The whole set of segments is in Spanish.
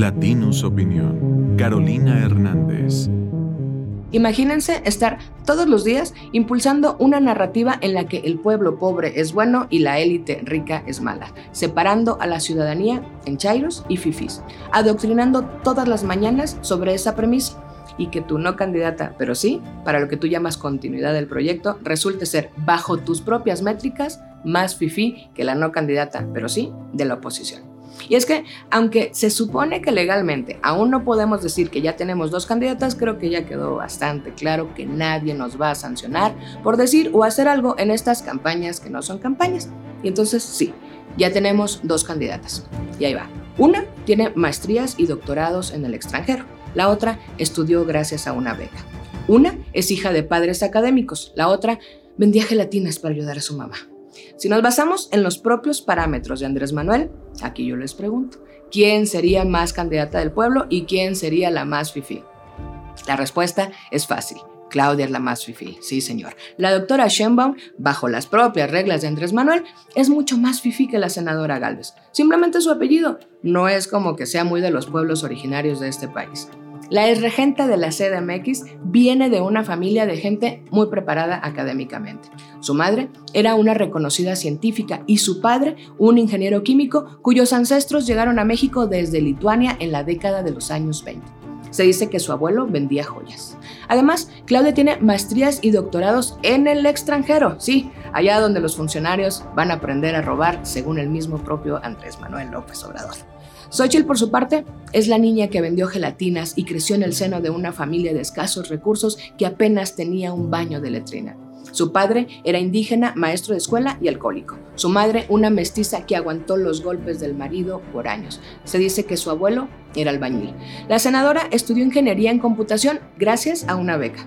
Latinus Opinión. Carolina Hernández. Imagínense estar todos los días impulsando una narrativa en la que el pueblo pobre es bueno y la élite rica es mala, separando a la ciudadanía en chairos y fifis, adoctrinando todas las mañanas sobre esa premisa y que tu no candidata, pero sí, para lo que tú llamas continuidad del proyecto, resulte ser, bajo tus propias métricas, más fifí que la no candidata, pero sí, de la oposición. Y es que, aunque se supone que legalmente aún no podemos decir que ya tenemos dos candidatas, creo que ya quedó bastante claro que nadie nos va a sancionar por decir o hacer algo en estas campañas que no son campañas. Y entonces sí, ya tenemos dos candidatas. Y ahí va. Una tiene maestrías y doctorados en el extranjero. La otra estudió gracias a una beca. Una es hija de padres académicos. La otra vendía gelatinas para ayudar a su mamá. Si nos basamos en los propios parámetros de Andrés Manuel, aquí yo les pregunto, ¿quién sería más candidata del pueblo y quién sería la más fifí? La respuesta es fácil. Claudia es la más fifí, sí señor. La doctora Sheinbaum, bajo las propias reglas de Andrés Manuel, es mucho más fifí que la senadora Galvez. Simplemente su apellido no es como que sea muy de los pueblos originarios de este país. La exregente de la CDMX viene de una familia de gente muy preparada académicamente. Su madre era una reconocida científica y su padre un ingeniero químico cuyos ancestros llegaron a México desde Lituania en la década de los años 20. Se dice que su abuelo vendía joyas. Además, Claudia tiene maestrías y doctorados en el extranjero, sí, allá donde los funcionarios van a aprender a robar, según el mismo propio Andrés Manuel López Obrador. Xochitl, por su parte, es la niña que vendió gelatinas y creció en el seno de una familia de escasos recursos que apenas tenía un baño de letrina. Su padre era indígena, maestro de escuela y alcohólico. Su madre, una mestiza que aguantó los golpes del marido por años. Se dice que su abuelo era albañil. La senadora estudió ingeniería en computación gracias a una beca.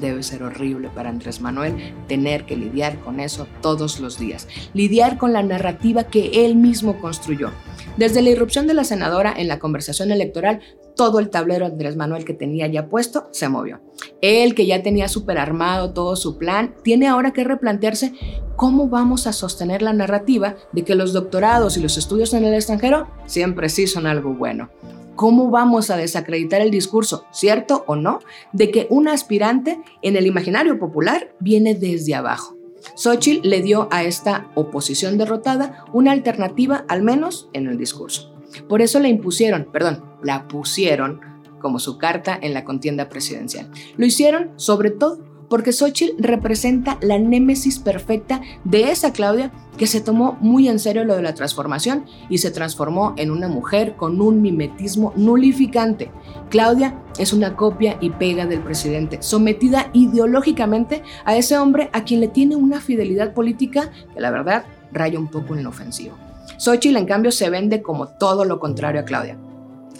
Debe ser horrible para Andrés Manuel tener que lidiar con eso todos los días, lidiar con la narrativa que él mismo construyó. Desde la irrupción de la senadora en la conversación electoral, todo el tablero Andrés Manuel que tenía ya puesto se movió. Él, que ya tenía superarmado todo su plan, tiene ahora que replantearse cómo vamos a sostener la narrativa de que los doctorados y los estudios en el extranjero siempre sí son algo bueno. ¿Cómo vamos a desacreditar el discurso, cierto o no, de que un aspirante en el imaginario popular viene desde abajo? Xochitl le dio a esta oposición derrotada una alternativa, al menos en el discurso. Por eso la impusieron, perdón, la pusieron como su carta en la contienda presidencial. Lo hicieron sobre todo porque Xochitl representa la némesis perfecta de esa Claudia que se tomó muy en serio lo de la transformación y se transformó en una mujer con un mimetismo nulificante. Claudia es una copia y pega del presidente, sometida ideológicamente a ese hombre a quien le tiene una fidelidad política que la verdad raya un poco en el ofensivo. Xochitl en cambio se vende como todo lo contrario a Claudia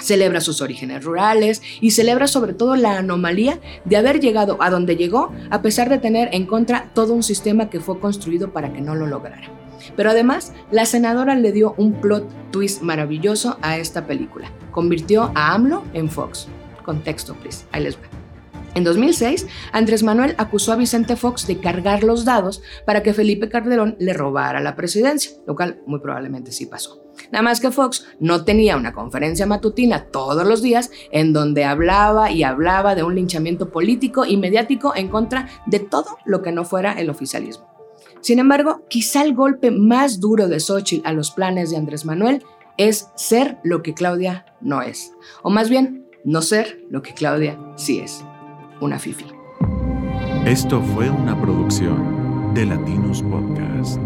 celebra sus orígenes rurales y celebra sobre todo la anomalía de haber llegado a donde llegó a pesar de tener en contra todo un sistema que fue construido para que no lo lograra. Pero además, la senadora le dio un plot twist maravilloso a esta película. Convirtió a AMLO en Fox. Contexto, please. Ahí les va. En 2006, Andrés Manuel acusó a Vicente Fox de cargar los dados para que Felipe Calderón le robara la presidencia, lo cual muy probablemente sí pasó. Nada más que Fox no tenía una conferencia matutina todos los días en donde hablaba y hablaba de un linchamiento político y mediático en contra de todo lo que no fuera el oficialismo. Sin embargo, quizá el golpe más duro de Xochitl a los planes de Andrés Manuel es ser lo que Claudia no es. O más bien, no ser lo que Claudia sí es. Una fifi. Esto fue una producción de Latinos Podcast.